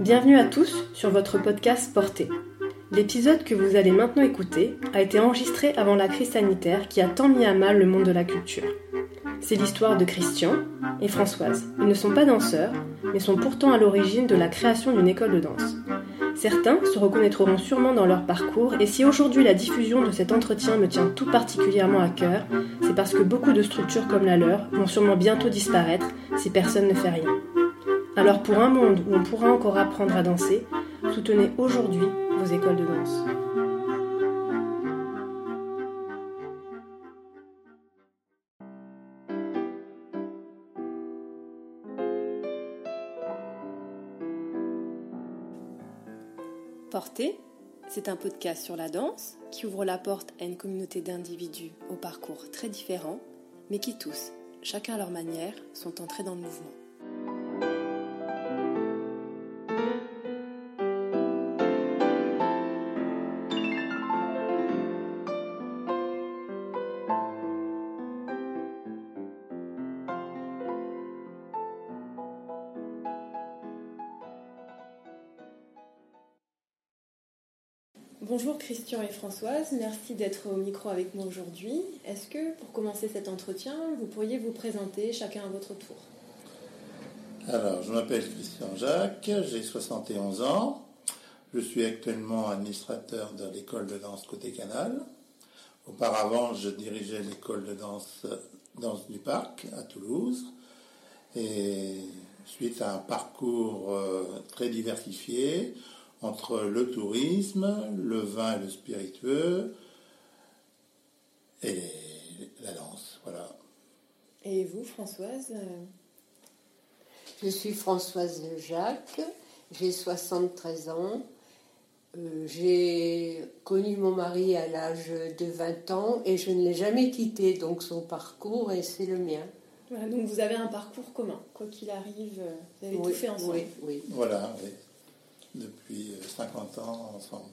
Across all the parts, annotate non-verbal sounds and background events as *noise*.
Bienvenue à tous sur votre podcast Porté. L'épisode que vous allez maintenant écouter a été enregistré avant la crise sanitaire qui a tant mis à mal le monde de la culture. C'est l'histoire de Christian et Françoise. Ils ne sont pas danseurs, mais sont pourtant à l'origine de la création d'une école de danse. Certains se reconnaîtront sûrement dans leur parcours, et si aujourd'hui la diffusion de cet entretien me tient tout particulièrement à cœur, c'est parce que beaucoup de structures comme la leur vont sûrement bientôt disparaître si personne ne fait rien. Alors pour un monde où on pourra encore apprendre à danser, soutenez aujourd'hui vos écoles de danse. Portée, c'est un podcast sur la danse qui ouvre la porte à une communauté d'individus au parcours très différents, mais qui tous, chacun à leur manière, sont entrés dans le mouvement. Bonjour Christian et Françoise, merci d'être au micro avec moi aujourd'hui. Est-ce que pour commencer cet entretien, vous pourriez vous présenter chacun à votre tour Alors, je m'appelle Christian Jacques, j'ai 71 ans. Je suis actuellement administrateur de l'école de danse Côté Canal. Auparavant, je dirigeais l'école de danse Danse du Parc à Toulouse. Et suite à un parcours euh, très diversifié, entre le tourisme, le vin et le spiritueux et la danse. Voilà. Et vous, Françoise Je suis Françoise Jacques, j'ai 73 ans. Euh, j'ai connu mon mari à l'âge de 20 ans et je ne l'ai jamais quitté, donc son parcours et c'est le mien. Voilà, donc vous avez un parcours commun, quoi qu'il arrive, vous avez tout fait ensemble. Oui, oui. Voilà, oui depuis 50 ans ensemble.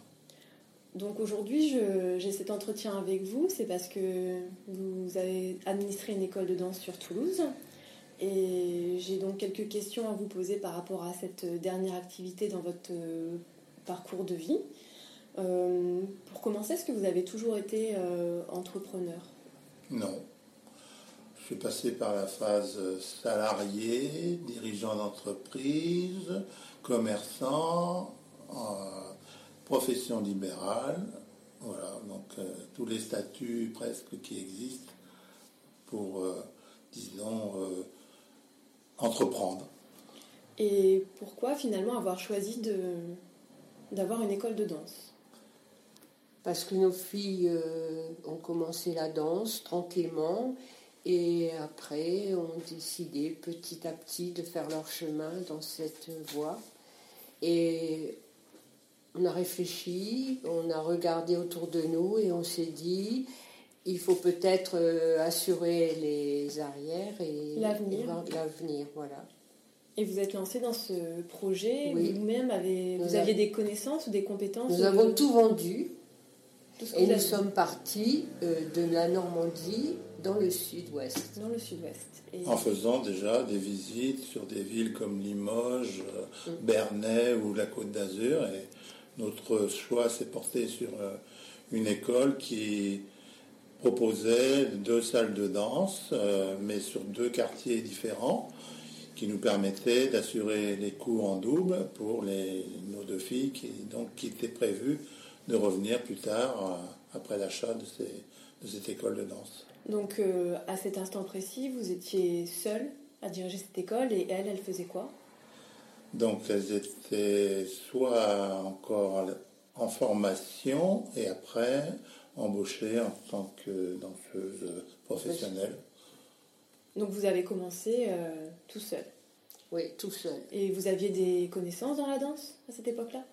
Donc aujourd'hui, j'ai cet entretien avec vous, c'est parce que vous avez administré une école de danse sur Toulouse. Et j'ai donc quelques questions à vous poser par rapport à cette dernière activité dans votre parcours de vie. Euh, pour commencer, est-ce que vous avez toujours été euh, entrepreneur? Non. Je suis passé par la phase salarié, dirigeant d'entreprise, commerçant, profession libérale, voilà, donc euh, tous les statuts presque qui existent pour, euh, disons, euh, entreprendre. Et pourquoi finalement avoir choisi de, d'avoir une école de danse? Parce que nos filles ont commencé la danse tranquillement et après ont décidé petit à petit de faire leur chemin dans cette voie. Et on a réfléchi, on a regardé autour de nous et on s'est dit, il faut peut-être euh, assurer les arrières et l'avenir. L'avenir, voilà. Et vous êtes lancé dans ce projet. Vous-même avez, vous aviez des connaissances ou des compétences Nous avons tout vendu. Et nous sommes partis euh, de la Normandie dans le sud-ouest. Dans le sud-ouest. En faisant déjà des visites sur des villes comme Limoges, euh, mm. Bernay ou la Côte d'Azur. Et notre choix s'est porté sur euh, une école qui proposait deux salles de danse, euh, mais sur deux quartiers différents, qui nous permettaient d'assurer les coûts en double pour les, nos deux filles, qui, donc, qui étaient prévues de revenir plus tard après l'achat de, de cette école de danse. Donc euh, à cet instant précis, vous étiez seule à diriger cette école et elle, elle faisait quoi? Donc elles étaient soit encore en formation et après embauchées en tant que danseuse professionnelle. Donc vous avez commencé euh, tout seul? Oui, tout seul. Et vous aviez des connaissances dans la danse à cette époque-là?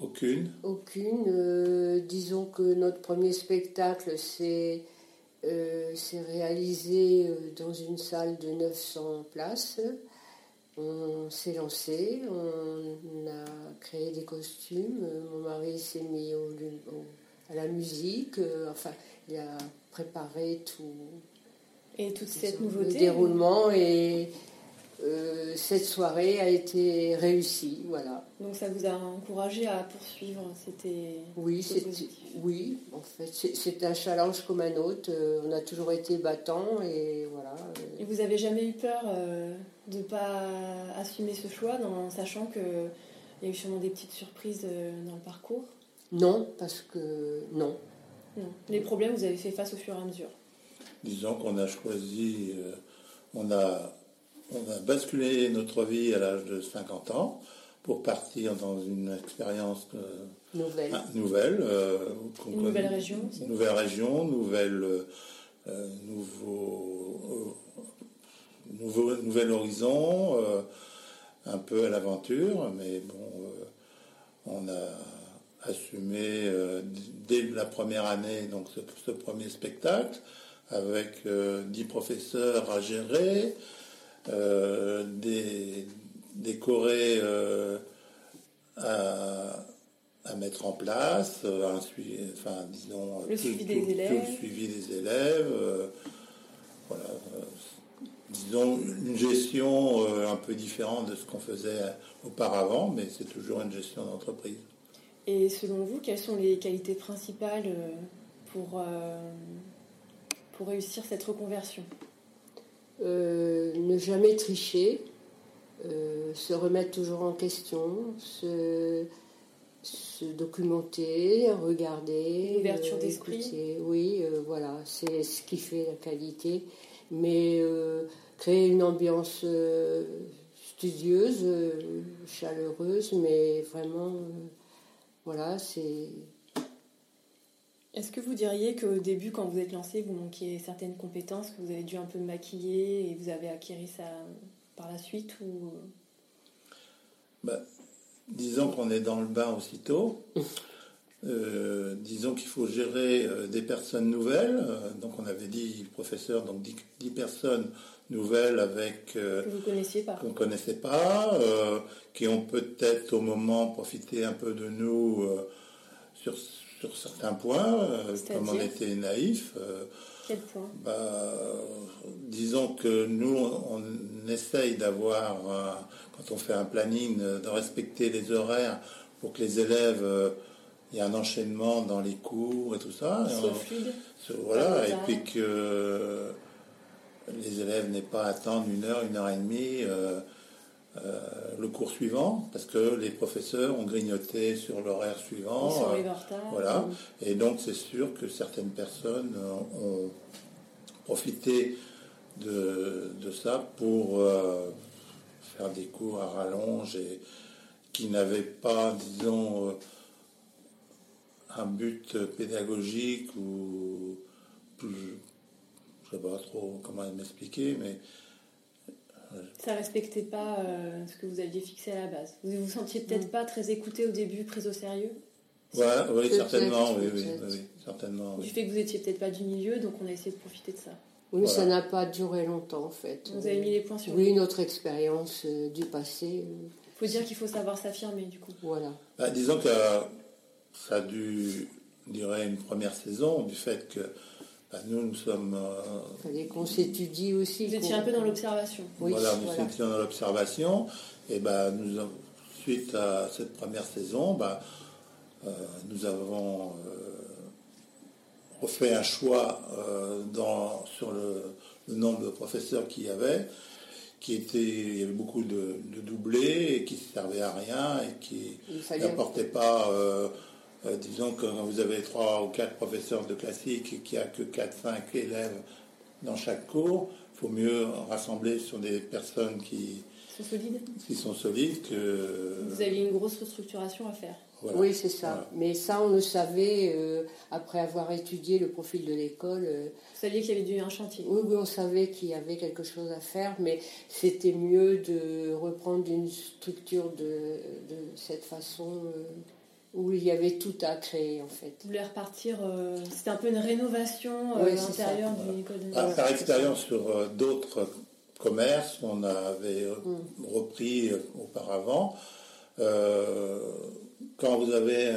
Aucune. Aucune. Euh, disons que notre premier spectacle, c'est euh, c'est réalisé euh, dans une salle de 900 places. On s'est lancé, on a créé des costumes. Mon mari s'est mis au, à la musique. Euh, enfin, il a préparé tout. Et toute cette nouveauté. Le déroulement et euh, cette soirée a été réussie, voilà. Donc ça vous a encouragé à poursuivre, c'était oui, oui, en fait, c'est un challenge comme un autre. Euh, on a toujours été battant et voilà. Et vous avez jamais eu peur de ne pas assumer ce choix, en sachant que il y a eu sûrement des petites surprises dans le parcours? Non, parce que non. non. Les problèmes, vous avez fait face au fur et à mesure? Disons qu'on a choisi, on a on a basculé notre vie à l'âge de 50 ans pour partir dans une expérience euh, nouvelle, ah, nouvelle, euh, une nouvelle région, nouvelle région, nouvelle, euh, nouveau, nouveau, nouvel horizon, un peu à l'aventure, mais bon, on a assumé dès la première année donc ce, ce premier spectacle avec dix professeurs à gérer. Euh, des, des chorés euh, à, mettre en place, euh, un suivi, enfin, disons, le, suivi, des élèves. le suivi des élèves. voilà, disons, une gestion un peu différente de ce qu'on faisait auparavant, mais c'est toujours une gestion d'entreprise. Et selon vous, quelles sont les qualités principales pour, pour réussir cette reconversion? Euh, ne jamais tricher, euh, se remettre toujours en question, se, documenter, regarder. L'ouverture euh, d'esprit. Oui, voilà, c'est ce qui fait la qualité. Mais créer une ambiance studieuse, chaleureuse, mais vraiment, voilà, c'est est-ce que vous diriez qu'au début, quand vous êtes lancé, vous manquiez certaines compétences, que vous avez dû un peu maquiller et vous avez acquis ça par la suite ou... Bah, disons qu'on est dans le bain aussitôt. Euh, disons qu'il faut gérer euh, des personnes nouvelles. Euh, donc on avait dit professeur, donc 10, personnes nouvelles avec que vous connaissiez pas, qu'on connaissait pas, qui ont peut-être au moment profité un peu de nous sur sur certains points, euh, comme on était naïf. Euh, Quel point bah, Disons que nous, on, essaye d'avoir, quand on fait un planning, de respecter les horaires pour que les élèves il y a un enchaînement dans les cours et tout ça. voilà, et puis que les élèves n'aient pas à attendre une heure, une heure et demie. Euh, euh, le cours suivant, parce que les professeurs ont grignoté sur l'horaire suivant. Euh, voilà. Et donc c'est sûr que certaines personnes ont profité de, ça pour euh, faire des cours à rallonge et qui n'avaient pas, disons, un but pédagogique ou je ne sais pas trop comment m'expliquer, mais ça respectait pas euh, ce que vous aviez fixé à la base. Vous vous sentiez peut-être mm. pas très écouté au début, pris au sérieux? Ouais, Oui, certainement, oui, oui, certainement. Du fait que vous étiez peut-être pas du milieu, donc on a essayé de profiter de ça. Oui, ça n'a pas duré longtemps en fait. Vous avez mis les points sur Oui, notre expérience euh, du passé. Il euh, faut dire qu'il faut savoir s'affirmer du coup. Voilà. Bah, disons que ça a dû durer une première saison du fait que bah, nous, nous sommes. Il fallait qu'on s'étudie aussi. Vous étiez un peu dans l'observation. voilà, nous étions dans l'observation. Et nous, suite à cette première saison, bah, euh, nous avons euh, refait un choix euh, dans, sur le, nombre de professeurs qu'il y avait, qui était, il y avait beaucoup de, doublés et qui ne servaient à rien et qui n'apportaient pas euh, disons que quand vous avez trois ou quatre professeurs de classique et qu'il n'y a que 4-5 élèves dans chaque cours, il faut mieux rassembler sur des personnes qui sont solides. Qui sont solides que... Vous avez une grosse restructuration à faire. Oui, c'est ça. Mais ça, on le savait euh, après avoir étudié le profil de l'école. Euh, Vous saviez qu'il y avait un chantier Oui, oui, on savait qu'il y avait quelque chose à faire, mais c'était mieux de reprendre une structure de, de cette façon où il y avait tout à créer en fait. Vous voulez repartir, euh, c'était un peu une rénovation euh, intérieure du école de Par expérience sur euh, d'autres commerces qu'on avait mm. repris auparavant, quand vous avez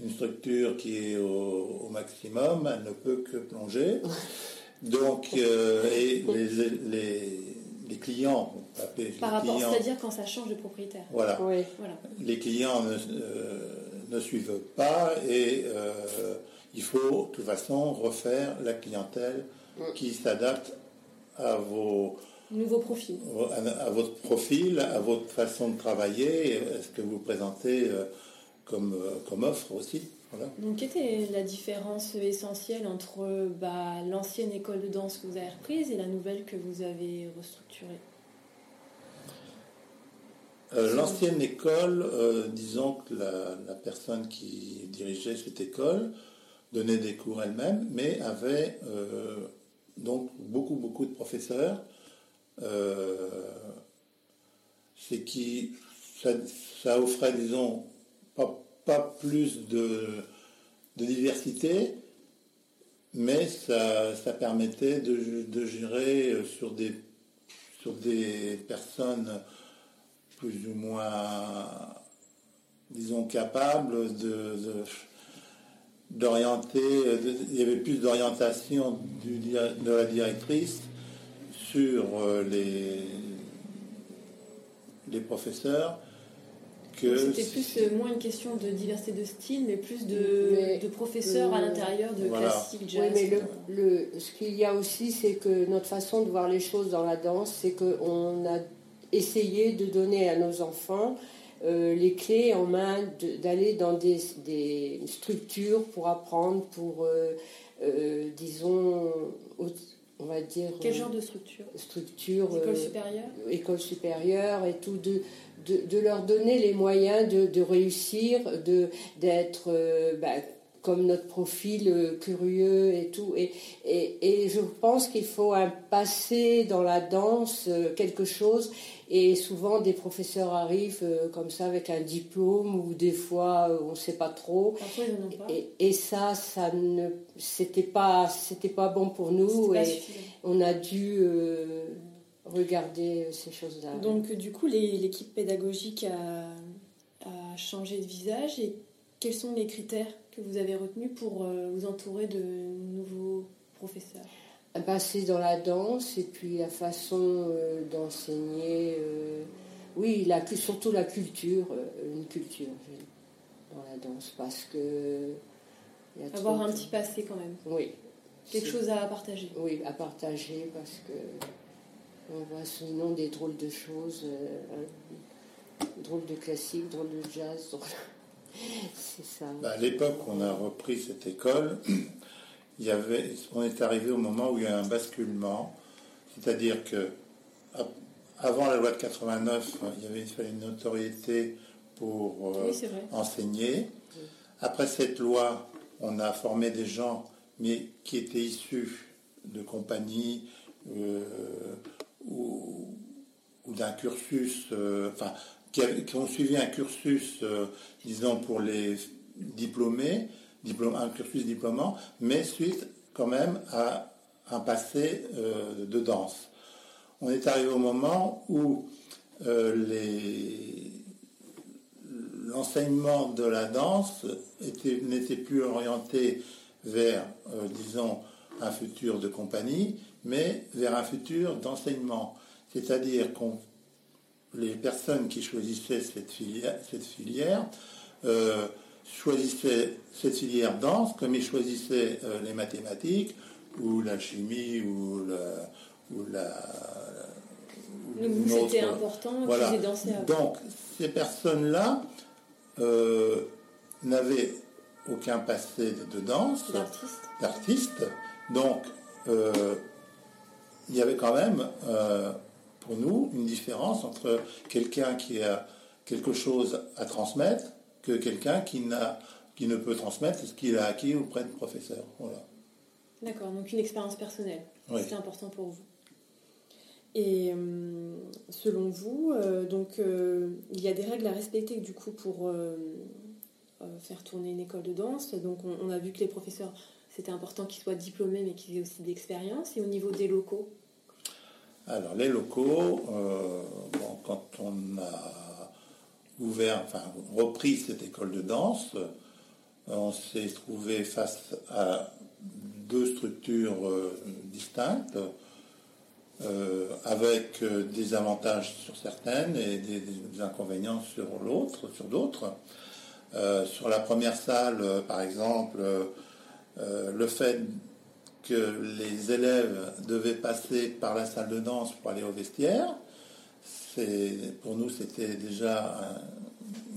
une structure qui est au, maximum, elle ne peut que plonger. *laughs* Donc, et les, les clients, par rapport, c'est-à-dire quand ça change de propriétaire. Voilà. Les clients ne, ne, suivent pas et il faut de toute façon refaire la clientèle qui s'adapte à vos nouveaux profils, à, votre profil, à votre façon de travailler, ce que vous présentez euh, comme, euh, comme offre aussi. Donc, quelle était la différence essentielle entre bah, l'ancienne école de danse que vous avez reprise et la nouvelle que vous avez restructurée? Euh, L'ancienne école, disons que la, personne qui dirigeait cette école donnait des cours elle-même, mais avait donc beaucoup, beaucoup de professeurs. Euh, c'est qui ça, offrait, disons, pas, plus de, diversité, mais ça, ça permettait de, gérer sur des, sur des personnes plus ou moins, disons, capables de d'orienter, il y avait plus d'orientation de la directrice sur euh, les, les professeurs que... C'était plus euh, moins une question de diversité de style, mais plus de, professeurs à l'intérieur de classique jazz. Oui, mais le, ce qu'il y a aussi, c'est que notre façon de voir les choses dans la danse, c'est qu'on a essayé de donner à nos enfants euh, les clés en main d'aller dans des, structures pour apprendre, pour, euh, euh, disons, on va dire... Quel genre de structure? Structure... École supérieure? École supérieure et tout, de, de, leur donner les moyens de, réussir, d'être... Bah, comme notre profil curieux et tout. Et, et, et je pense qu'il faut un passé dans la danse, quelque chose et souvent, des professeurs arrivent euh, comme ça avec un diplôme ou des fois, euh, on ne sait pas trop. Et, ça, ça ne, c'était pas, c'était pas bon pour nous et on a dû euh, regarder ces choses-là. Donc, du coup, l'équipe pédagogique a, a, changé de visage et quels sont les critères? Que vous avez retenus pour vous entourer de nouveaux professeurs passer dans la danse et puis la façon euh, d'enseigner. Euh, oui, la, surtout la culture, euh, une culture dans la danse parce que. Avoir un petit passé quand même. Oui. Quelque chose à partager. Oui, à partager parce que on voit sinon des drôles de choses, drôles de classique, drôles de jazz. *laughs* C'est ça. Bah, à l'époque, on a repris cette école *clears throat* il y avait, on est arrivé au moment où il y a un basculement, c'est-à-dire que avant la loi de 89, il y avait une notoriété pour euh, enseigner. Après cette loi, on a formé des gens, mais qui étaient issus de compagnies euh, ou, d'un cursus, euh, enfin, qui, ont suivi un cursus, disons, pour les diplômés, un cursus diplômant, mais suite quand même à un passé euh, de danse. On est arrivé au moment où euh, l'enseignement de la danse n'était plus orienté vers, euh, disons, un futur de compagnie, mais vers un futur d'enseignement. C'est-à-dire que les personnes qui choisissaient cette filière, cette filière choisissaient cette filière danse comme ils choisissaient euh, les mathématiques ou la chimie ou la... Ou la c'était important voilà. Donc, ces personnes-là euh, n'avaient aucun passé de danse, d'artiste. Donc, euh, il y avait quand même, pour nous, une différence entre quelqu'un qui a quelque chose à transmettre que quelqu'un qui, n'a, qui ne peut transmettre ce qu'il a acquis auprès de professeurs. Voilà. D'accord, donc une expérience personnelle. C'est important pour vous. Et euh, selon vous, euh, donc euh, il y a des règles à respecter du coup pour faire tourner une école de danse. Donc on, a vu que les professeurs, c'était important qu'ils soient diplômés, mais qu'ils aient aussi d'expérience. Et au niveau des locaux Alors les locaux, quand on a ouvert, enfin repris cette école de danse, on s'est trouvé face à deux structures euh, distinctes. avec des avantages sur certaines et des, des inconvénients sur l'autre, sur d'autres. sur la première salle, par exemple, le fait que les élèves devaient passer par la salle de danse pour aller au vestiaire. Pour nous, c'était déjà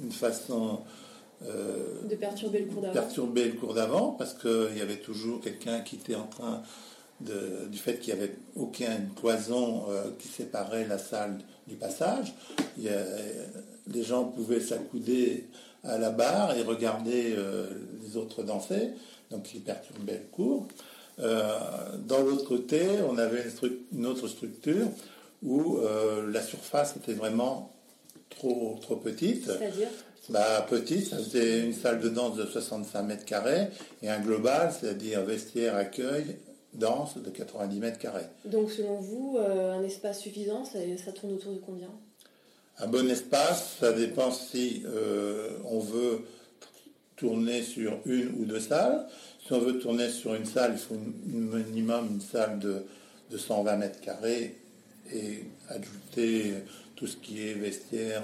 une façon euh, de perturber le cours d'avant. Perturber le cours d'avant, parce qu'il y avait toujours quelqu'un qui était en train de, du fait qu'il n'y avait aucune cloison euh, qui séparait la salle du passage. les gens pouvaient s'accouder à la barre et regarder euh, les autres danser, donc ils perturbaient le cours. Euh, dans l'autre côté, on avait une, autre structure où euh, la surface était vraiment trop, trop petite. C'est-à-dire? Bah, petite, c'était une salle de danse de 65 mètres carrés et un global, c'est-à-dire vestiaire, accueil, danse de 90 mètres carrés. Donc selon vous, euh, un espace suffisant, ça, ça, tourne autour de combien? Un bon espace, ça dépend si on veut tourner sur une ou deux salles. Si on veut tourner sur une salle, il faut un minimum une salle de, 120 mètres carrés et ajouter tout ce qui est vestiaire.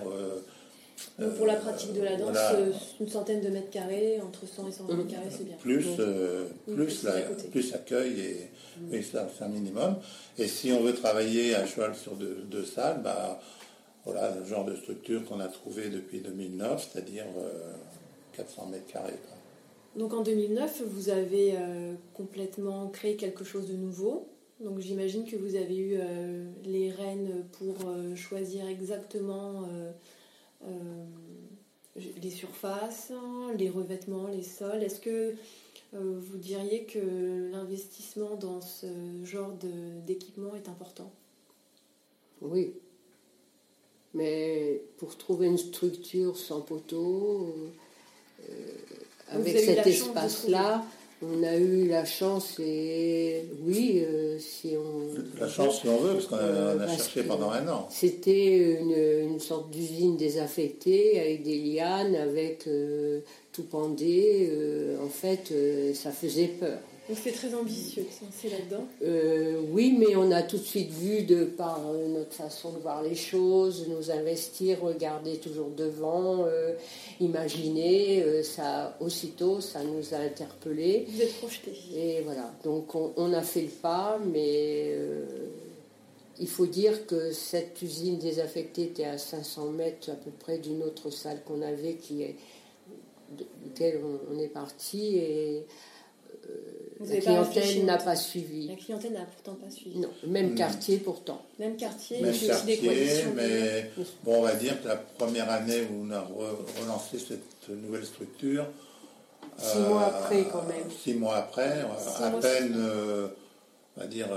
Euh, pour la pratique de la danse, euh, une centaine de mètres carrés, entre 100 et 120 mètres carrés, c'est bien. Plus, euh, plus, plus, accueil, et, mm. ça, c'est un minimum. Et si on veut travailler à cheval sur deux, salles, bah, voilà le genre de structure qu'on a trouvé depuis 2009, c'est-à-dire 400 mètres carrés. Donc en 2009, vous avez euh, complètement créé quelque chose de nouveau. Donc j'imagine que vous avez eu euh, les rênes pour euh, choisir exactement les surfaces, les revêtements, les sols. Est-ce que vous diriez que l'investissement dans ce genre d'équipement est important? Oui. Mais pour trouver une structure sans poteau, avec cet espace-là, on a eu la chance et oui, euh, si on... La chance si on veut, parce qu'on a, euh, cherché pendant un an. C'était une, sorte d'usine désaffectée avec des lianes, avec euh, tout pendé. en fait, ça faisait peur. Donc c'est très ambitieux c'est là-dedans euh, Oui, mais on a tout de suite vu, de par euh, notre façon de voir les choses, nous investir, regarder toujours devant, euh, imaginer, ça aussitôt, ça nous a interpellés. Vous êtes projetés. Et voilà, donc on, a fait le pas, mais il faut dire que cette usine désaffectée était à 500 mètres à peu près d'une autre salle qu'on avait, qui est, de laquelle on, on est parti, et la clientèle n'a pas suivi. La clientèle n'a pourtant pas suivi. Non, même hmm. quartier pourtant. Même quartier, même quartier mais bon, on va dire que la première année où on a relancé cette nouvelle structure. Six mois euh, après, quand même. Six mois après, à peine, euh, on va dire,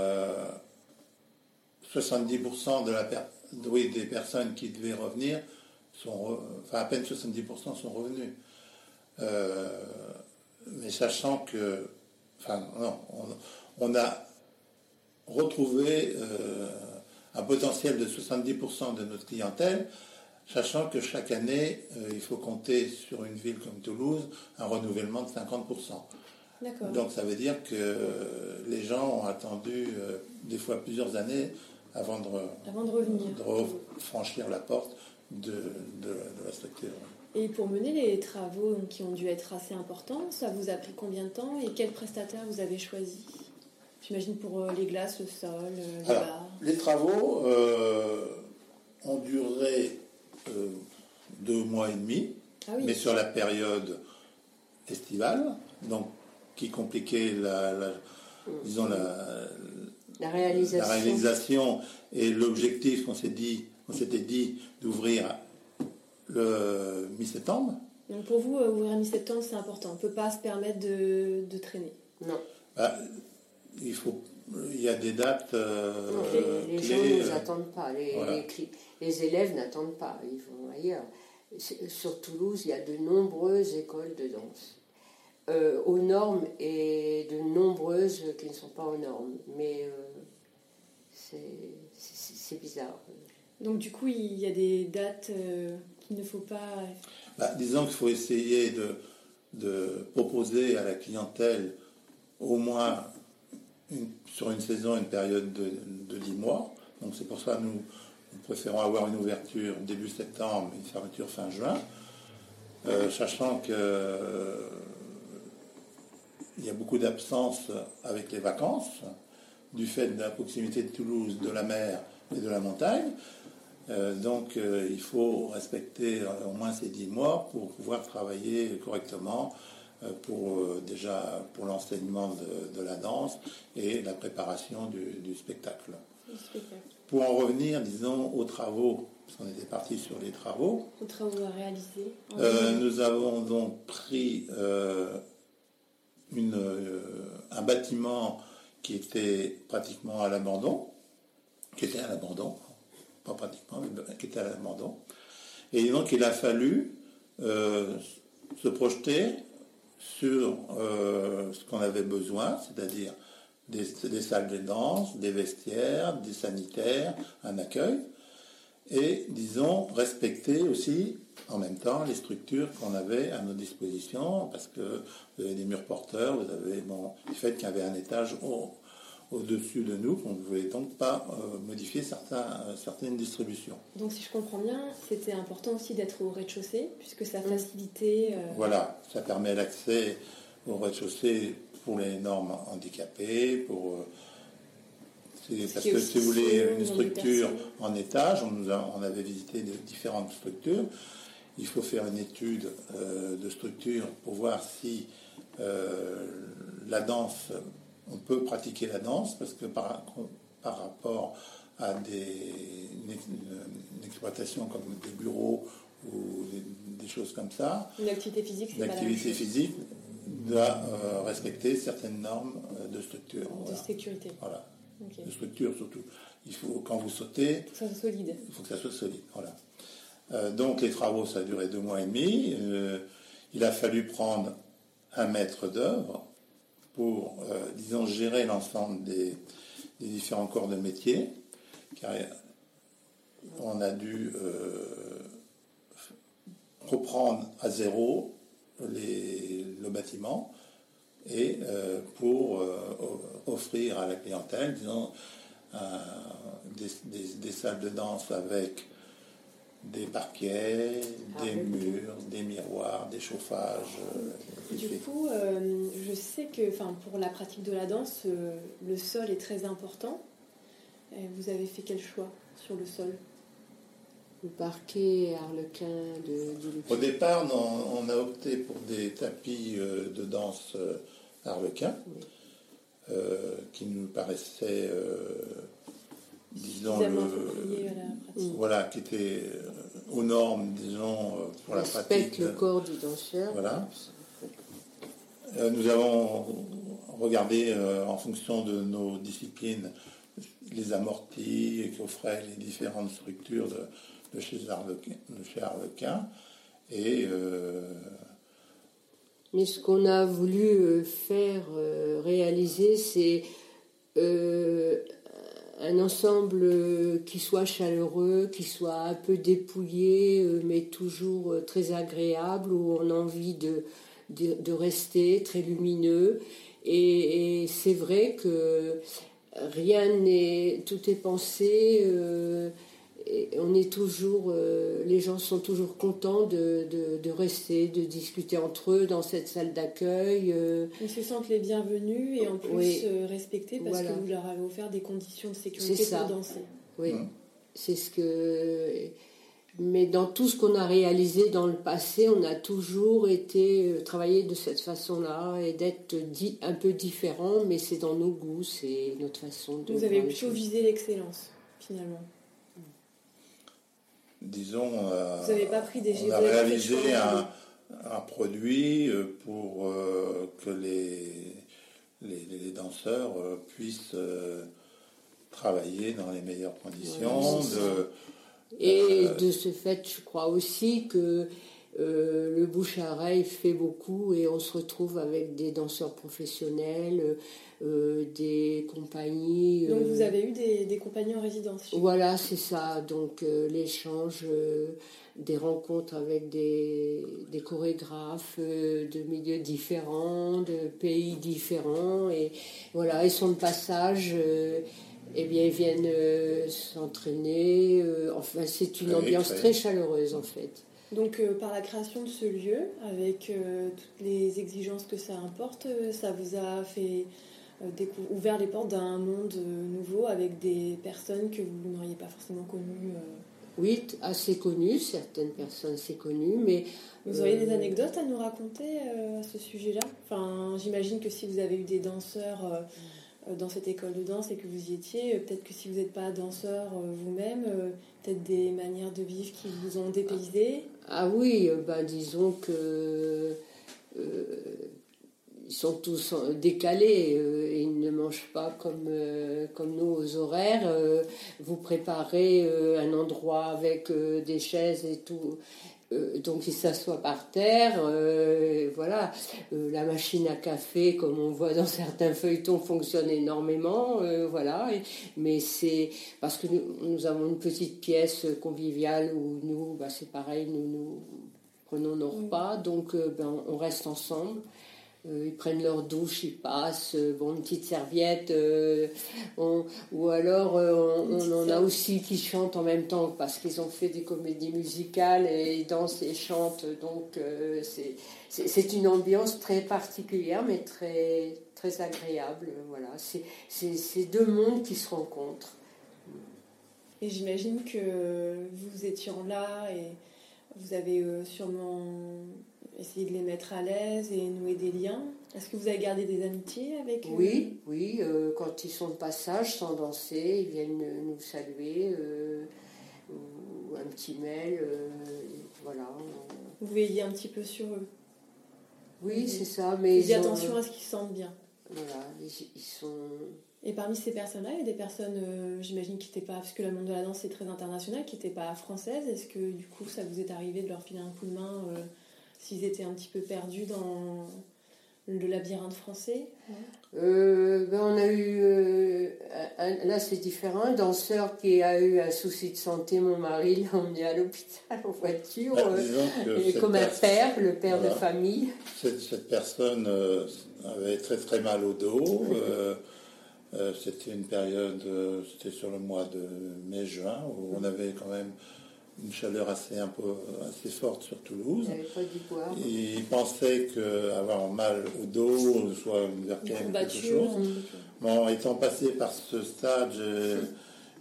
70% de la oui, des personnes qui devaient revenir sont, enfin, à peine 70% sont revenus. Euh, mais sachant que enfin non, on, a retrouvé euh, un potentiel de 70% de notre clientèle, sachant que chaque année, euh, il faut compter sur une ville comme Toulouse un renouvellement de 50%. Donc ça veut dire que euh, les gens ont attendu des fois plusieurs années avant de, revenir. franchir la porte de la structure. Et pour mener les travaux qui ont dû être assez importants, ça vous a pris combien de temps et quel prestataire vous avez choisi? J'imagine pour euh, les glaces, le sol, euh, les bars. Les travaux euh, ont duré deux mois et demi, ah mais sur la période estivale, donc qui compliquait la, disons la, réalisation. la réalisation et l'objectif qu'on s'est dit, on s'était dit d'ouvrir le mi-septembre. Donc pour vous, euh, ouvrir mi-septembre, c'est important. On ne peut pas se permettre de, traîner. Non. Bah, il, faut, il y a des dates. Euh, les, gens ne nous euh, attendent pas. Les, élèves n'attendent pas. Ils vont ailleurs. Sur Toulouse, il y a de nombreuses écoles de danse. aux normes et de nombreuses qui ne sont pas aux normes. Mais c'est bizarre. Donc du coup, il y a des dates ne faut pas... Bah, disons qu'il faut essayer de, proposer à la clientèle au moins sur une saison une période de, de 10 mois. Donc c'est pour ça que nous, préférons avoir une ouverture début septembre et une fermeture fin juin. Euh, sachant que euh, il y a beaucoup d'absence avec les vacances, du fait de la proximité de Toulouse, de la mer et de la montagne. Euh, donc il faut respecter au moins ces dix mois pour pouvoir travailler correctement pour déjà pour l'enseignement de, la danse et la préparation du, spectacle. Pour en revenir, disons, aux travaux parce qu'on était parti sur les travaux. Aux travaux à réaliser. Euh, nous avons donc pris euh, une, euh, un bâtiment qui était pratiquement à l'abandon, qui était à l'abandon, pratiquement, mais qui était à l'abandon. Et donc il a fallu se projeter sur ce qu'on avait besoin, c'est-à-dire des, des, salles de danse, des vestiaires, des sanitaires, un accueil et, disons, respecter aussi en même temps les structures qu'on avait à nos dispositions, parce que vous avez des murs porteurs, vous avez bon, le fait qu'il y avait un étage au, au-dessus de nous, qu'on ne pouvait donc pas euh, modifier certains, euh, certaines distributions. Donc si je comprends bien, c'était important aussi d'être au rez-de-chaussée, puisque ça facilitait... Euh, voilà, ça permet l'accès au rez-de-chaussée pour les normes handicapées, pour parce que si vous voulez une structure en étage, on, on avait visité différentes structures. Il faut faire une étude euh, de structure pour voir si euh, la danse, on peut pratiquer la danse, parce que par, par rapport à des, une, exploitation comme des bureaux ou des, choses comme ça, une activité physique, l'activité physique doit euh, respecter certaines normes de structure. De sécurité. Voilà de structure surtout. Il faut, quand vous sautez, il faut que ça soit solide. Il faut que ça soit solide. Voilà. Euh, donc les travaux, ça a duré deux mois et demi. Euh, il a fallu prendre un maître d'œuvre pour, euh, disons, gérer l'ensemble des, différents corps de métier, car on a dû reprendre à zéro le bâtiment et euh, pour euh, offrir à la clientèle, disons, des, salles de danse avec des parquets, ah, des murs, des miroirs, des chauffages. Euh, du coup, je sais que pour la pratique de la danse, le sol est très important. vous avez fait quel choix sur le sol? Le parquet arlequin de, Au départ, on, a opté pour des tapis de danse Arlequin, euh, qui nous paraissait, euh, disons, voilà, qui était euh, aux normes, disons, pour la pratique. le corps du danseur. Voilà. nous avons regardé en fonction de nos disciplines les amortis qu'offraient les différentes structures de, chez, Arlequin, de chez Arlequin. Et mais ce qu'on a voulu euh, faire euh, réaliser, c'est euh, un ensemble qui soit chaleureux, qui soit un peu dépouillé, mais toujours très agréable, où on a envie de, de, rester très lumineux. Et, c'est vrai que rien n'est, tout est pensé on est toujours, euh, les gens sont toujours contents de, rester, de discuter entre eux dans cette salle d'accueil. Euh. Ils se sentent les bienvenus et en plus euh, respectés parce que vous leur avez offert des conditions de sécurité pour danser. Oui, mmh. c'est ce que. Mais dans tout ce qu'on a réalisé dans le passé, on a toujours été travaillé de cette façon-là et d'être un peu différent, mais c'est dans nos goûts, c'est notre façon de. Vous avez plutôt visé l'excellence, finalement disons, euh, Vous pas pris des on a réalisé un, produit euh, pour euh, que les, les, danseurs puissent travailler dans les meilleures conditions. et de ce fait, je crois aussi que le bouche à oreille fait beaucoup et on se retrouve avec des danseurs professionnels, des compagnies. Donc vous avez eu des, des compagnies en résidence Voilà, c'est ça. Donc l'échange des rencontres avec des, des chorégraphes euh, de milieux différents, de pays différents. Et voilà, ils sont de passage. Euh, eh bien, ils viennent euh, s'entraîner. enfin, c'est une ambiance très chaleureuse, en fait. Donc, par la création de ce lieu, avec toutes les exigences que ça importe, ça vous a fait ouvert les portes d'un monde nouveau avec des personnes que vous n'auriez pas forcément connues oui, assez connu, certaines personnes assez connues, mais... Vous auriez des euh, anecdotes à nous raconter euh, à ce sujet-là? Enfin, j'imagine que si vous avez eu des danseurs euh, dans cette école de danse et que vous y étiez, peut-être que si vous n'êtes pas danseur vous-même, peut-être des manières de vivre qui vous ont dépaysé? Ah oui, ben disons que ils sont tous décalés, euh, ils ne mangent pas comme, euh, comme nous aux horaires. Euh, vous préparez un endroit avec des chaises et tout. Donc ils s'assoient par terre, voilà. la machine à café, comme on voit dans certains feuilletons, fonctionne énormément, voilà. mais c'est parce que nous, avons une petite pièce conviviale où nous, bah, c'est pareil, nous, nous prenons nos repas, donc ben, on reste ensemble. Euh, ils prennent leur douche, ils passent, euh, bon, une petite serviette, euh, ou alors on, en a aussi qui chantent en même temps parce qu'ils ont fait des comédies musicales et ils dansent et chantent, donc c'est une ambiance très particulière mais très, très agréable. Voilà, c'est deux mondes qui se rencontrent. Et j'imagine que vous étiez là et vous avez sûrement essayer de les mettre à l'aise et nouer des liens. Est-ce que vous avez gardé des amitiés avec eux? Oui, oui. Euh, quand ils sont de passage, sans danser, ils viennent nous saluer euh, ou un petit mail. Euh, voilà. Vous veillez un petit peu sur eux? Oui, c'est ça. Mais ils attention à ce qu'ils se sentent bien. Voilà, ils, sont. Et parmi ces personnes-là, il y a des personnes, j'imagine, qui n'étaient pas, puisque le monde de la danse est très international, qui n'étaient pas françaises. Est-ce que du coup, ça vous est arrivé de leur filer un coup de main s'ils étaient un petit peu perdus dans le labyrinthe français euh, ben On a eu, euh, là c'est différent, un danseur qui a eu un souci de santé, mon mari l'a emmené à l'hôpital en voiture, bah, euh, comme un père, le père de famille. Cette, personne avait très très mal au dos. c'était une période, c'était sur le mois de mai-juin, où on avait quand même une chaleur assez, un peu, assez forte sur Toulouse. Il, il pensait qu'avoir mal au dos, soit une ou quelque chose. Bon, étant passé par ce stade,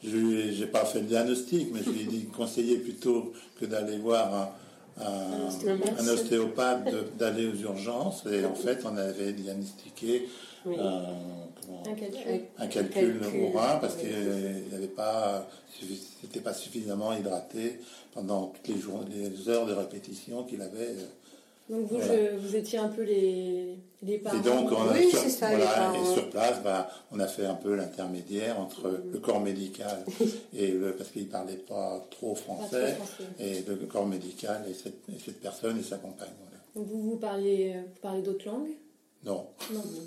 je n'ai pas fait le diagnostic, mais je lui ai dit conseiller plutôt que d'aller voir un, un, ostéopathe, d'aller aux urgences. Et en fait, on avait diagnostiqué un, calcul. un calcul, au rein parce qu'il n'avait pas, c'était pas suffisamment hydraté pendant toutes les, jours, les heures de répétition qu'il avait. Euh, donc vous, je, vous étiez un peu les, les parents. Et donc on oui, sur, ça, et sur place, bah, on a fait un peu l'intermédiaire entre mm. le corps médical *laughs* et le, parce qu'il parlait pas trop français, et le corps médical et cette, cette personne et sa compagne. Donc vous vous parliez, vous parlez d'autres langues? Non.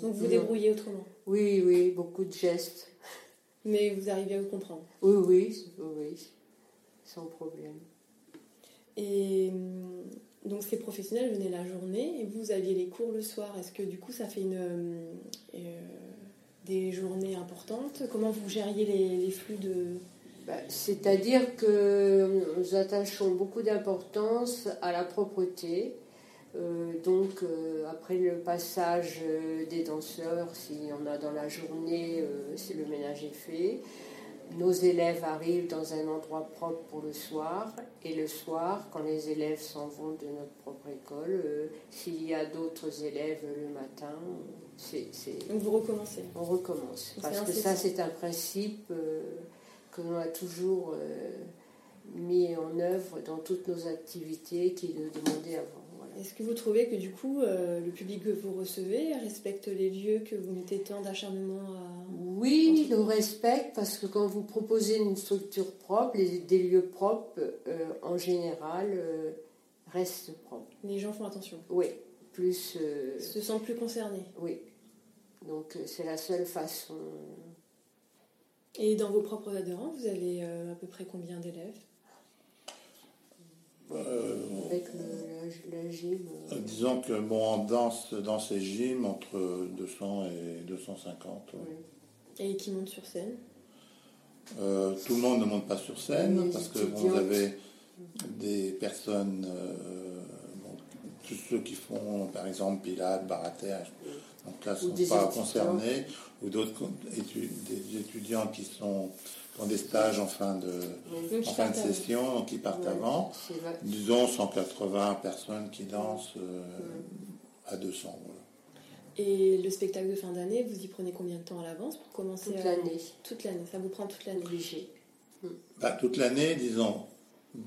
Donc vous débrouillez autrement Oui, oui, beaucoup de gestes. Mais vous arrivez à vous comprendre Oui, oui, oui, sans problème. Et hum, donc ces professionnels venaient la journée et vous aviez les cours le soir. Est-ce que du coup ça fait une, hum, euh, des journées importantes? Comment vous gériez les, flux de... Bah, c'est-à-dire que nous attachons beaucoup d'importance à la propreté euh, donc, euh, après le passage euh, des danseurs, s'il y en a dans la journée, si le ménage est fait, nos élèves arrivent dans un endroit propre pour le soir. Et le soir, quand les élèves s'en vont de notre propre école, s'il y a d'autres élèves le matin, c'est. Donc vous recommencez On recommence. Parce que ça, c'est un principe que l'on a toujours mis en œuvre dans toutes nos activités qui est de demander avant. Est-ce que vous trouvez que du coup, euh, le public que vous recevez respecte les lieux que vous mettez tant d'acharnement à... Oui, il le respecte parce que quand vous proposez une structure propre, des lieux propres, euh, en général, euh, restent propres. Les gens font attention. Oui, plus. euh, Se sentent plus concernés. oui. Donc c'est la seule façon. Et dans vos propres adhérents, vous avez à peu près combien d'élèves? Avec le, la, la gym. euh, Euh, Disons que bon, on danse dans ces gyms entre 200 et 250. ouais. ouais. Et qui montent sur scène? Euh, tout le monde ne monte pas sur scène Les parce que bon, vous avez des personnes, euh, bon, tous ceux qui font par exemple pilates, baratage, donc là ne sont pas étudiants. concernés, ou d'autres des étudiants qui sont des stages en fin de, Oui. Donc, en ils fin de partent avant. session, donc qui partent Ouais, avant. c'est va- Disons 180 personnes qui dansent euh, à 200. voilà. Et le spectacle de fin d'année, vous y prenez combien de temps à l'avance pour commencer toute à- l'année, Toute l'année, ça vous prend toute l'année. obligé. Bah, toute l'année, disons,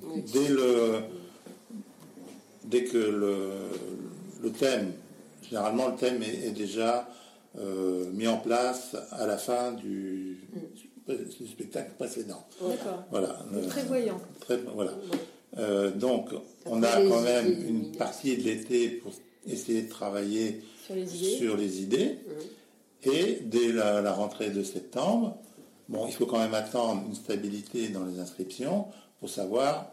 Oui. dès le dès que le, le thème, généralement le thème est, est déjà euh, mis en place à la fin du, du spectacle précédent. D'accord. Voilà. Euh, Prévoyant. très- voilà. Euh, donc, on a quand même une partie de l'été pour essayer de travailler Sur les idées. sur les idées. Et dès la, la rentrée de septembre, bon, il faut quand même attendre une stabilité dans les inscriptions pour savoir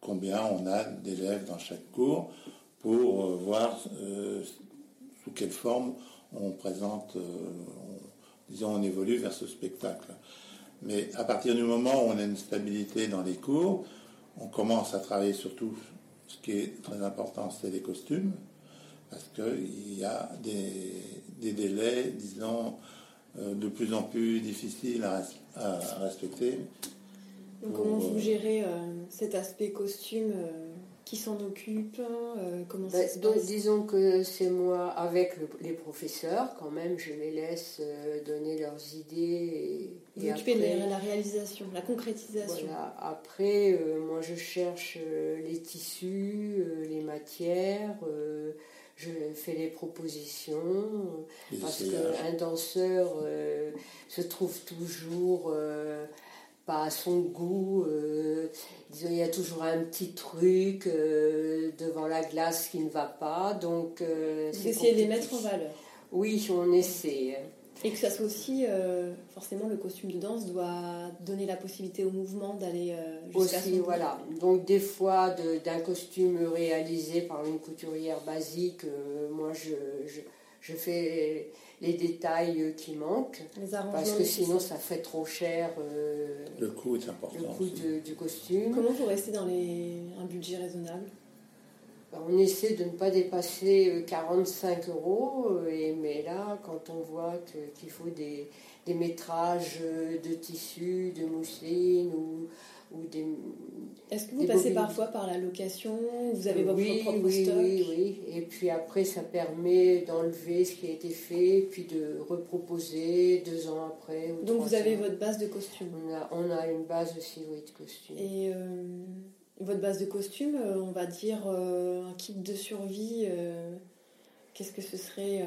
combien on a d'élèves dans chaque cours pour euh, voir euh, sous quelle forme on présente, euh, disons, on évolue vers ce spectacle. Mais à partir du moment où on a une stabilité dans les cours, on commence à travailler surtout, ce qui est très important, c'est les costumes parce qu'il y a des, des délais, disons, euh, de plus en plus difficiles à, res- à respecter. Donc, comment euh, vous gérez euh, cet aspect costume euh, Qui s'en occupe euh, Comment Ben, ça se donc, passe disons que c'est moi avec le- les professeurs, quand même, je les laisse euh, donner leurs idées. Et, Vous et occupez de après- la, la réalisation, la concrétisation. Voilà. Après, euh, moi, je cherche euh, les tissus, euh, les matières, euh, je fais les propositions, les parce qu'un danseur euh, se trouve toujours euh, pas à son goût. euh, disons, il y a toujours un petit truc euh, devant la glace qui ne va pas, donc euh, Vous essayez de les mettre en valeur. Oui, on essaie. Et que ça soit aussi, euh, forcément, le costume de danse doit donner la possibilité au mouvement d'aller jusqu'à Aussi, son voilà. Donc des fois, de- d'un costume réalisé par une couturière basique, moi je, je, je fais les détails qui manquent, parce que sinon ça fait trop cher euh, Le coût est important. le coût de- du costume. Comment vous restez dans les... un budget raisonnable? Ben, On essaie de ne pas dépasser euh, 45 euros, euh, et, mais là, quand on voit que- qu'il faut des, des métrages euh, de tissu, de mousseline ou, ou des, Est-ce que vous passez parfois par la location Vous avez votre oui, propre oui, stock oui, oui. Et puis après, ça permet d'enlever ce qui a été fait, puis de reproposer deux ans après. ou Donc vous avez ans. votre base de costume. On a, on a une base aussi, oui, de costume. Et euh, votre base de costume, euh, on va dire euh, un kit de survie. euh, Qu'est-ce que ce serait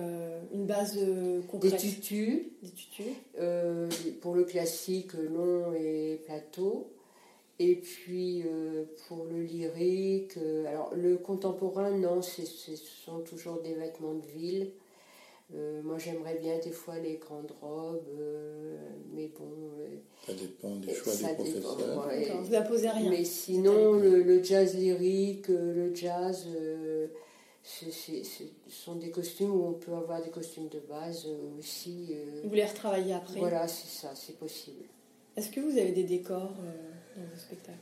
Une base euh, Des concrète tutus, Des tutus. pour le classique long et plateau. Et puis euh, pour le lyrique, euh, alors le contemporain, non, ce sont toujours des vêtements de ville. Euh, moi j'aimerais bien des fois les grandes robes, euh, mais bon, euh, Ça dépend du choix des dépend, professeurs. ouais. Vous imposez rien. Mais sinon, le, le jazz lyrique, euh, le jazz, euh, ce sont des costumes où on peut avoir des costumes de base euh, aussi. euh, Vous les retravaillez après. voilà, c'est ça, c'est possible. Est-ce que vous avez des décors euh, dans vos spectacles?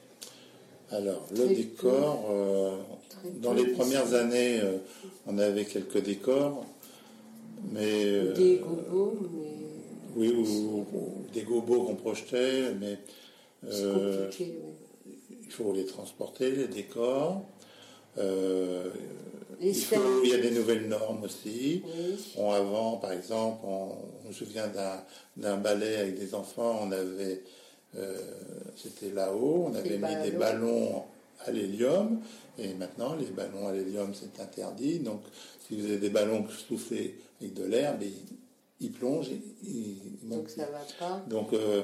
Alors, le Très décor, euh, Très dans les premières années, euh, on avait quelques décors, mais... euh, Des gobos, mais Oui, ou, ou des gobos qu'on projetait, mais c'est euh, compliqué. oui. il faut les transporter, les décors. Euh, il, faut- scènes. il y a des nouvelles normes aussi. Oui. Avant, par exemple, on, me souvient d'un, ballet avec des enfants, on avait, euh, c'était là-haut, on avait mis des ballons. à l'hélium, et maintenant les ballons à l'hélium c'est interdit, donc si vous avez des ballons soufflés avec de l'air, mais ils, ils plongent, et ils, Donc ça va pas. Donc, euh,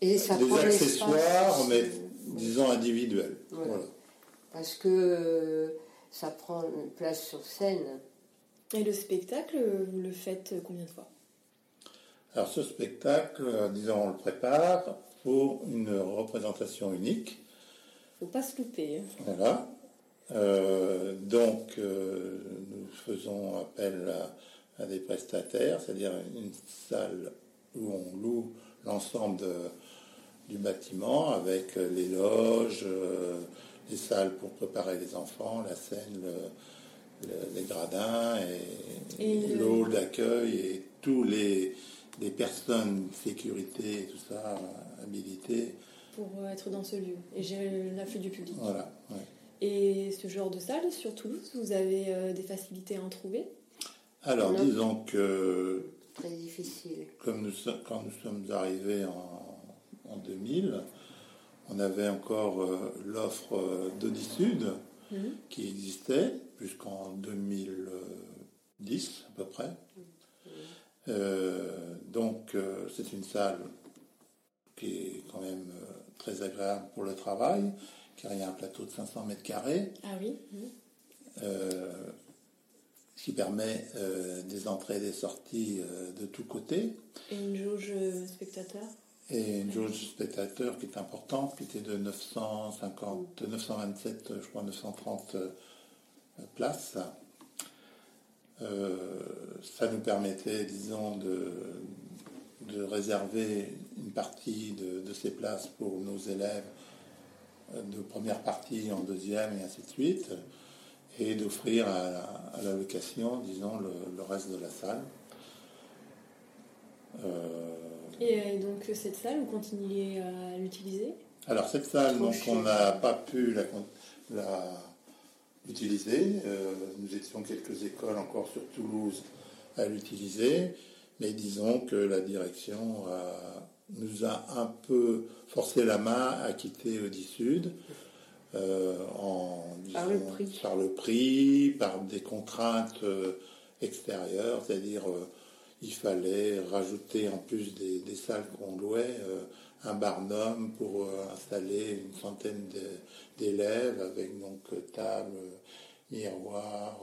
Et ça des accessoires, mais disons individuels. Voilà. Parce que euh, ça prend une place sur scène. Et le spectacle, vous le faites combien de fois? Alors ce spectacle, disons, on le prépare pour une représentation unique. Faut pas se louper. hein. Voilà. Euh, donc, euh, nous faisons appel à, à des prestataires, c'est-à-dire une salle où on loue l'ensemble du bâtiment avec euh, les loges, euh, les salles pour préparer les enfants, la scène, le- le- les gradins et, Et et le- l'hall d'accueil et tous les, les personnes sécurité et tout ça habilitées. Pour euh, être dans ce lieu et gérer l'afflux du public. Voilà. ouais. Et ce genre de salle sur Toulouse, vous avez euh, des facilités à en trouver? Alors, Non. disons que Très difficile. comme nous, quand nous sommes arrivés en, en 2000, on avait encore euh, l'offre euh, d'Audi-Sud Mhm. qui existait jusqu'en 2010 à peu près. Euh, donc euh, c'est une salle qui est quand même très agréable pour le travail, car il y a un plateau de 500 mètres carrés. Ah oui mhm. qui permet des entrées et des sorties de tous côtés. Et une jauge spectateur? Et une jauge spectateur qui est importante, qui était de 950, de 927, je crois 930 euh, places. Euh, ça nous permettait, disons, de, de réserver une partie de, ces places pour nos élèves euh, de première partie en deuxième et ainsi de suite, et d'offrir à, la- location, disons, le, reste de la salle. Euh, Et euh, donc euh, cette salle, vous continuez à l'utiliser? Alors cette salle, donc on n'a pas pu la, la utiliser. Euh, nous étions quelques écoles encore sur Toulouse à l'utiliser, mais disons que la direction a- nous a un peu forcé la main à quitter Audi Sud. euh, en, Par le prix. par le prix, par des contraintes euh, extérieures, c'est-à-dire euh, il fallait rajouter en plus des, des salles qu'on louait euh, un barnum pour euh, installer une centaine d'élèves avec donc euh, table, miroir,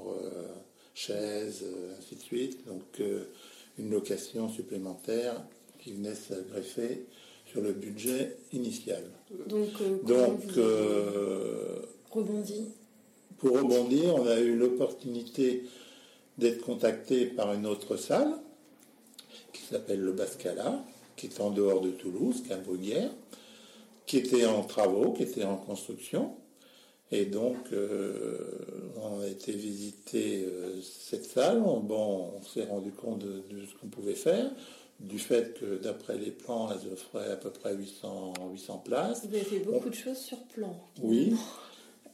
chaises, ainsi de suite. Donc une location supplémentaire qui venait se greffer sur le budget initial. Donc, euh, euh, pour rebondir, on a eu l'opportunité d'être contacté par une autre salle qui s'appelle le Bascala, qui est en dehors de Toulouse, qui est à Bruguière, qui était en travaux, qui était en construction. Et donc, euh, on a été visiter euh, cette salle. On, bon, on s'est rendu compte de, de ce qu'on pouvait faire, du fait que d'après les plans, elles offraient à peu près 800, 800 places. Vous avez fait beaucoup de choses sur plan. Oui.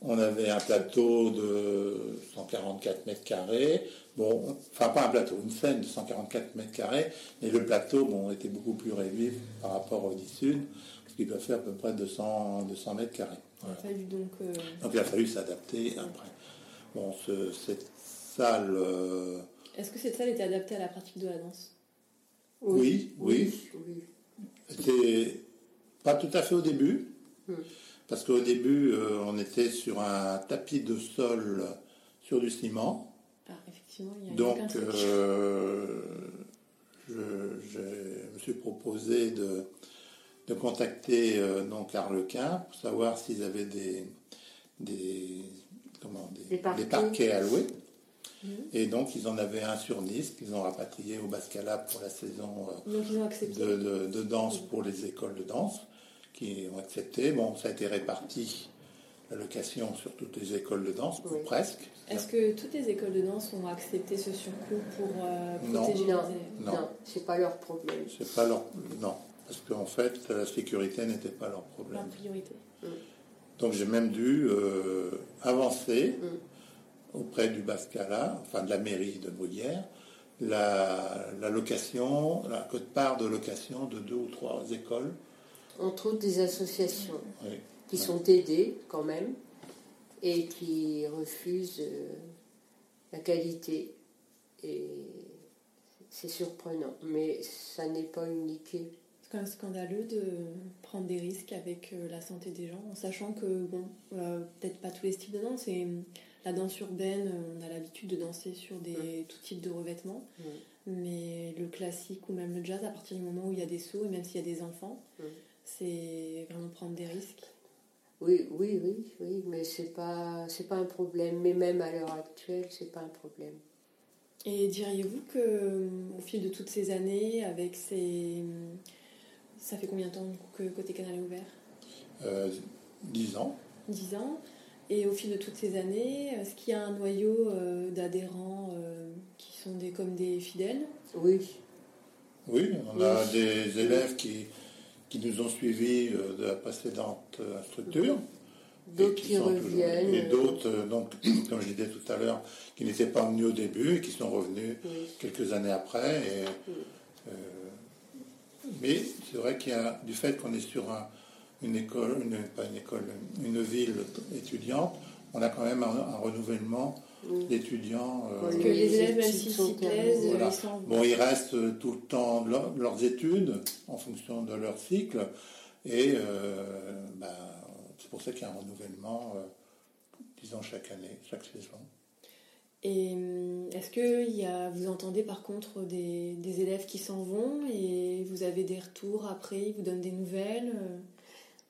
On avait un plateau de 144 mètres carrés. Bon, enfin pas un plateau, une scène de 144 mètres carrés, mais le plateau bon, était beaucoup plus réduit par rapport au 10 Sud, ce qui doit faire à peu près 200, 200 mètres carrés. Il a Voilà. fallu donc euh, Donc il a fallu s'adapter après. Bon, ce- cette salle, euh, Est-ce que cette salle était adaptée à la pratique de la danse? Oui, oui. oui. C'était pas tout à fait au début, Hmm. parce qu'au début, euh, on était sur un tapis de sol sur du ciment. Effectivement, il y a Donc, euh, je, je me suis proposé de, de contacter euh, donc Arlequin pour savoir s'ils avaient des, des, comment, des, Des parquets. des parquets à louer. Mhm. Et donc, ils en avaient un sur Nice qu'ils ont rapatrié au Bascala pour la saison euh, de, de- de danse pour les écoles de danse qui ont accepté. Bon, ça a été réparti, la location sur toutes les écoles de danse, ou Oui. presque. Est-ce que toutes les écoles de danse ont accepté ce surcoût pour euh, protéger Non, leurs élèves? Non. non, c'est pas leur problème. C'est pas leur... Non, parce qu'en fait, la sécurité n'était pas leur Leur problème. priorité. Donc j'ai même dû euh, avancer Mm. auprès du Bascala, enfin de la mairie de Bruyères, la, la location, la cote-part de location de deux ou trois écoles. Entre autres des associations Oui. qui sont aidées quand même et qui refusent euh, la qualité. Et c'est surprenant, mais ça n'est pas uniqué. C'est quand même scandaleux de prendre des risques avec euh, la santé des gens, en sachant que, bon, euh, peut-être pas tous les styles de danse, et euh, la danse urbaine, on a l'habitude de danser sur des tout types de revêtements. Mais le classique ou même le jazz, à partir du moment où il y a des sauts, et même s'il y a des enfants, c'est vraiment prendre des risques. Oui, oui, oui, oui, mais c'est pas, c'est pas un problème. Mais même à l'heure actuelle, c'est pas un problème. Et diriez-vous que, au fil de toutes ces années, avec ces, ça fait combien de temps que Côté Canal est ouvert? Euh, Dix ans. Dix ans. Et au fil de toutes ces années, est-ce qu'il y a un noyau euh, d'adhérents euh, qui sont des, comme des fidèles? Oui. Oui, on a des élèves qui, qui nous ont suivis de la précédente structure. D'autres qui, reviennent. et d'autres, donc, *clears throat* comme je disais tout à l'heure, qui n'étaient pas venus au début et qui sont revenus quelques années après. Et, mais c'est vrai qu'il y a, du fait qu'on est sur un, une école, une, pas une école, une ville étudiante, on a quand même un, renouvellement d'étudiants. Euh, que les élèves, s'y plaisent, Bon, ils restent tout le temps leurs études en fonction de leur cycle, et euh, ben, c'est pour ça qu'il y a un renouvellement, euh, disons, chaque année, chaque saison. Et hum, est-ce que y a, vous entendez par contre des, des élèves qui s'en vont et vous avez des retours après, ils vous donnent des nouvelles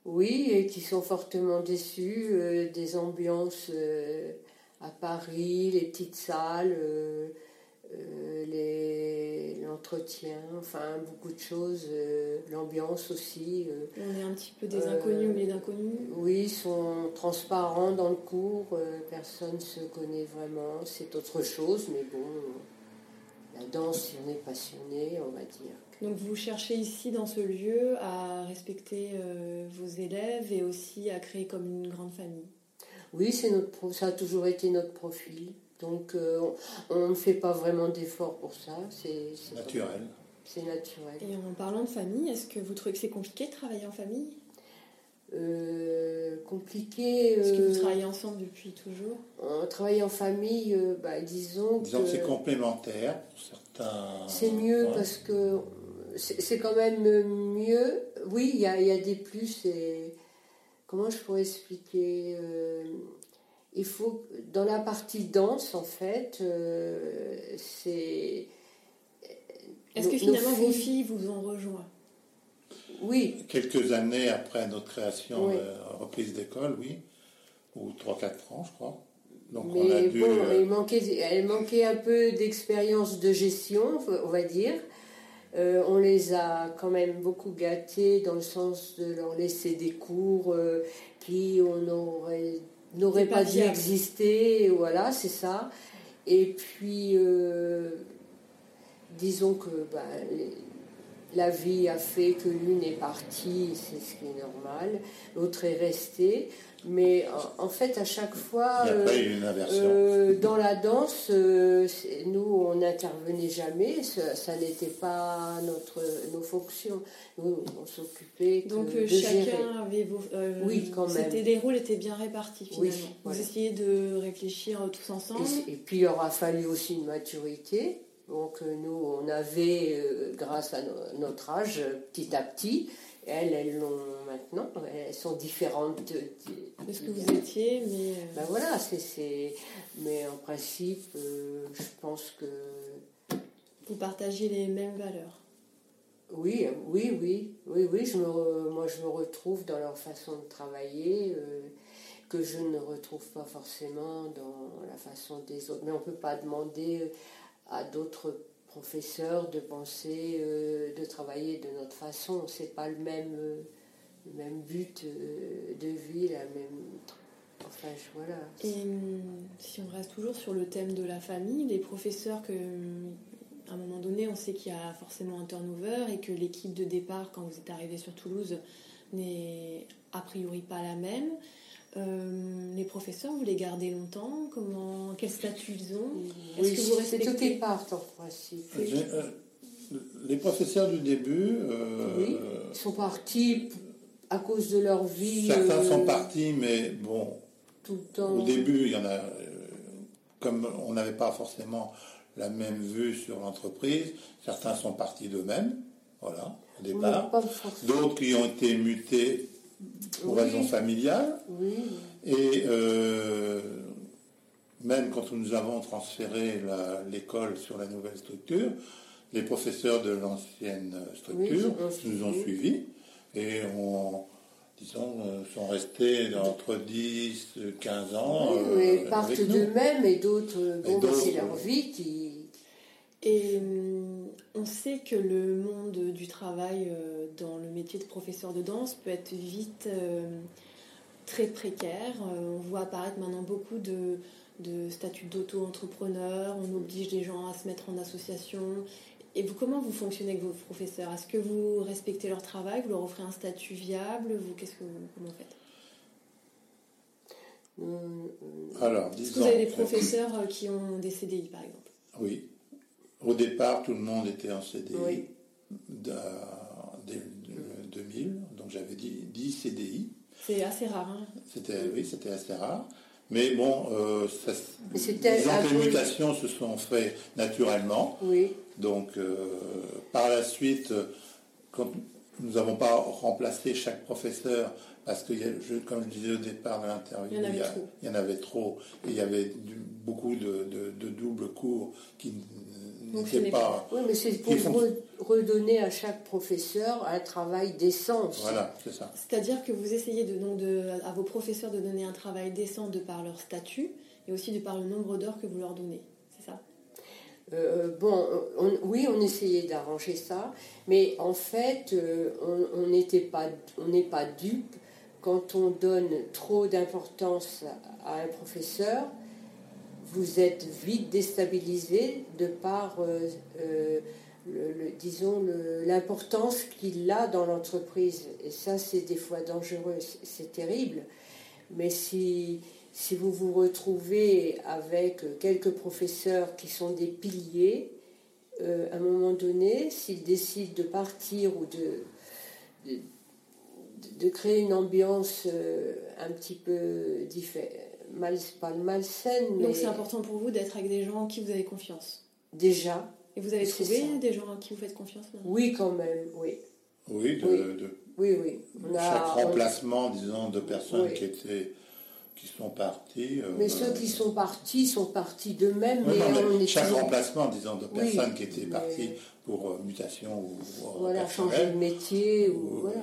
oui, et qui sont fortement déçus euh, des ambiances euh, à Paris, les petites salles, euh, l'entretien, enfin beaucoup de choses, l'ambiance aussi. On est un petit peu des inconnus mais d'inconnus Oui, ils sont transparents dans le cours, personne ne se connaît vraiment, c'est autre chose, mais bon, la danse, si on est passionné, on va dire. Donc vous cherchez ici dans ce lieu à respecter euh, vos élèves et aussi à créer comme une grande famille. Oui, c'est notre ça a toujours été notre profil. Donc euh, on ne fait pas vraiment d'efforts pour ça. C'est naturel. C'est naturel. Et en parlant de famille, est-ce que vous trouvez que c'est compliqué de travailler en famille? Euh, compliqué. Est-ce que vous travaillez ensemble depuis toujours? On travaille en famille, bah, disons. Disons que, c'est complémentaire pour certains. C'est mieux parce que c'est quand même mieux. Oui, il y a, des plus. Et, comment je pourrais expliquer euh, Il faut dans la partie danse en fait, euh, c'est. Est-ce que finalement vos filles vous ont rejoint? Oui. Quelques années après notre création, de reprise d'école, oui, ou 3-4 ans, je crois. Donc Mais on a dû, bon, euh, manquait, elle manquait un peu d'expérience de gestion, on va dire. Euh, on les a quand même beaucoup gâtés dans le sens de leur laisser des cours euh, qui n'auraient pas, dû exister. Voilà, c'est ça. Et puis, euh, disons que ben, la vie a fait que l'une est partie, c'est ce qui est normal, l'autre est restée. Mais en, fait, à chaque fois, euh, euh, dans la danse, euh, nous, on n'intervenait jamais. Ça, n'était pas notre, nos fonctions. Nous, on s'occupait Donc de chacun avait vos. oui, quand même. Les rôles étaient bien répartis finalement. Vous essayez de réfléchir tous ensemble. Et, et, puis, il aura fallu aussi une maturité. Donc, nous, on avait, grâce à notre âge, petit à petit, elles, elles l'ont maintenant. Elles sont différentes de, ce que vous étiez, mais. Ben voilà, c'est. Mais en principe, euh, je pense que. Vous partagez les mêmes valeurs. Oui, oui, oui, oui, oui. Je me, moi, je me retrouve dans leur façon de travailler. Euh, que je ne retrouve pas forcément dans la façon des autres. Mais on ne peut pas demander à d'autres professeur de penser, euh, de travailler de notre façon. C'est pas le même, même but euh, de vie, la même. Enfin, voilà. Et hum, si on reste toujours sur le thème de la famille, les professeurs que. À un moment donné, on sait qu'il y a forcément un turnover et que l'équipe de départ, quand vous êtes arrivé sur Toulouse, n'est a priori pas la même. Euh, les professeurs, vous les gardez longtemps? Comment, Quel statut ils ont? Est-ce que vous respectez? C'est qui partent en principe. Euh, les professeurs du début. Euh, oui, ils sont partis à cause de leur vie. Certains sont partis, mais bon. Tout le temps. Au début, il y en a. Comme on n'avait pas forcément la même vue sur l'entreprise, certains sont partis d'eux-mêmes, voilà, au départ. D'autres qui ont été mutés pour raison familiale. Oui. Et euh, même quand nous avons transféré l'école sur la nouvelle structure, les professeurs de l'ancienne structure nous ont suivis et ont, disons, euh, sont restés entre 10, 15 ans. Oui, euh, partent d'eux-mêmes et d'autres, bon, c'est leur vie qui. Et hum, on sait que le monde du travail euh, dans le métier de professeur de danse peut être vite très précaire. on voit apparaître maintenant beaucoup de, de statuts d'auto-entrepreneur, on oblige les gens à se mettre en association. Et vous, comment vous fonctionnez avec vos professeurs? Est-ce que vous respectez leur travail Vous leur offrez un statut viable vous, Qu'est-ce que vous, comment vous faites? Alors, Est-ce que vous avez des professeurs euh, qui ont des CDI, par exemple? Oui. Au départ, tout le monde était en CDI. Oui. Dès 2000, donc j'avais dit 10 CDI. C'est assez rare. Hein c'était, oui, c'était assez rare. Mais bon, euh, les mutations se sont faites naturellement. Oui. Donc, euh, par la suite, quand nous n'avons pas remplacé chaque professeur, parce que, comme je disais au départ de l'interview, il, y en avait trop, et il y avait beaucoup de, doubles cours qui pas... Oui, mais c'est pour redonner à chaque professeur un travail décent. Voilà, c'est ça. C'est-à-dire que vous essayez de, donc de, à vos professeurs de donner un travail décent de par leur statut, et aussi de par le nombre d'heures que vous leur donnez. Euh, bon, oui, on essayait d'arranger ça, mais en fait, euh, on n'est pas, on pas dupe quand on donne trop d'importance à un professeur. Vous êtes vite déstabilisé de par, euh, le, disons, l'importance qu'il a dans l'entreprise. Et ça, c'est des fois dangereux, c'est terrible. Mais si si vous vous retrouvez avec quelques professeurs qui sont des piliers, euh, à un moment donné, s'ils décident de partir ou de, de, créer une ambiance euh, un petit peu différente, mal, pas malsaine. Donc c'est important pour vous d'être avec des gens en qui vous avez confiance Déjà. Et vous avez trouvé des gens en qui vous faites confiance Oui, quand même, oui. Oui, de, oui. oui, chaque remplacement, disons, de personnes qui étaient qui sont partis. Euh, mais ceux qui sont partis sont partis d'eux-mêmes. chaque remplacement, disons, de personnes qui étaient parties pour euh, mutation ou voilà, changer de métier ou, voilà.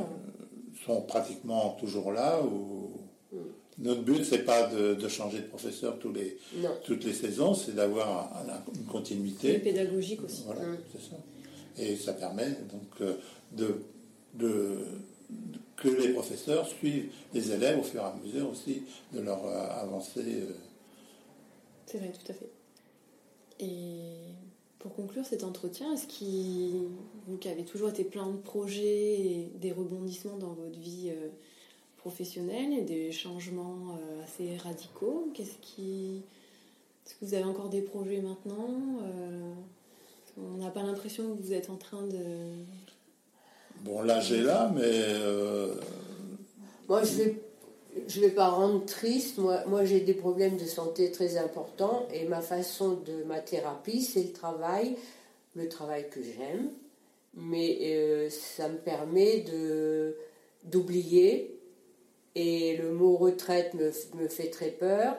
sont pratiquement toujours là. Ou... Mm. Notre but, c'est pas de, changer de professeur tous les, toutes les saisons, c'est d'avoir une continuité. pédagogique aussi. Voilà, mm. c'est ça. Et ça permet donc euh, de, de que les professeurs suivent les élèves au fur et à mesure aussi de leur euh, avancée. Euh. C'est vrai, tout à fait. Et pour conclure cet entretien, est-ce que vous qui avez toujours été plein de projets et des rebondissements dans votre vie professionnelle et des changements assez radicaux, qu'est-ce qui... Est-ce que vous avez encore des projets maintenant On n'a pas l'impression que vous êtes en train de Bon, là, j'ai là, mais... Euh, moi, je vais... Je vais pas rendre triste. Moi, moi j'ai des problèmes de santé très importants et ma façon de ma thérapie, c'est le travail, le travail que j'aime. Mais euh, ça me permet de, d'oublier. Et le mot retraite me, me fait très peur.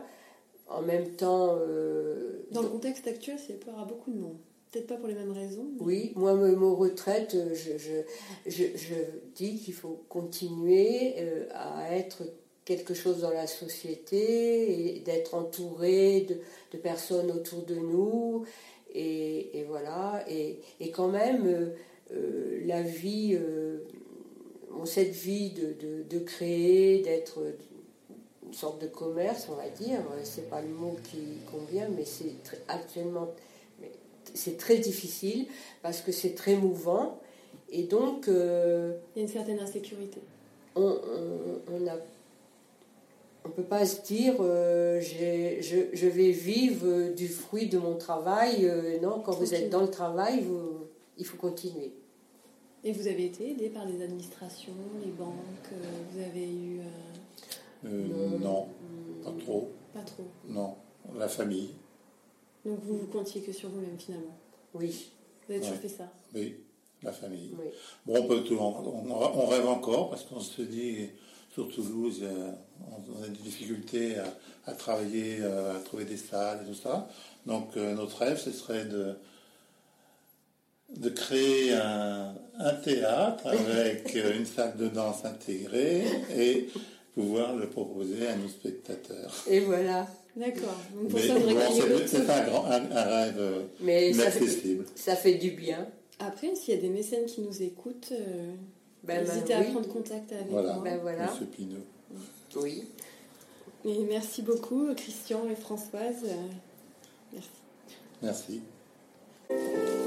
En même temps. Euh, Dans le contexte actuel, c'est peur à beaucoup de monde. Peut-être pas pour les mêmes raisons. Oui, moi, le mot retraite, je, je, je, dis qu'il faut continuer euh, à être quelque chose dans la société et d'être entouré de, de, personnes autour de nous. Et, et voilà. Et, et, quand même, euh, euh, la vie, cette vie de, de, de créer, d'être une sorte de commerce, on va dire, c'est pas le mot qui convient, mais c'est actuellement c'est très difficile parce que c'est très mouvant. Et donc. Euh, Il y a une certaine insécurité. On ne on, peut pas se dire euh, je, je, vais vivre du fruit de mon travail. Euh, non, quand vous êtes dans le travail, vous, il faut continuer. Et vous avez été aidé par les administrations, les banques Vous avez eu. non, non, pas trop. Pas trop. Non, la famille. Donc vous vous comptiez que sur vous-même finalement Oui. Vous avez toujours fait ça Oui, la famille. Bon, on, peut tout, on, rêve encore parce qu'on se dit sur Toulouse, euh, on a des difficultés à, travailler, euh, à trouver des salles et tout ça. Donc euh, notre rêve, ce serait de, de créer un, théâtre avec une salle de danse intégrée et pouvoir le proposer à nos spectateurs. Et voilà. D'accord. c'est un, un, rêve Mais inaccessible. Ça fait, du bien. Après, s'il y a des mécènes qui nous écoutent, ben, n'hésitez à prendre contact avec voilà. moi. Ben, voilà. Monsieur Pinot. Oui. Et merci beaucoup, Christian et Françoise. Merci. Merci.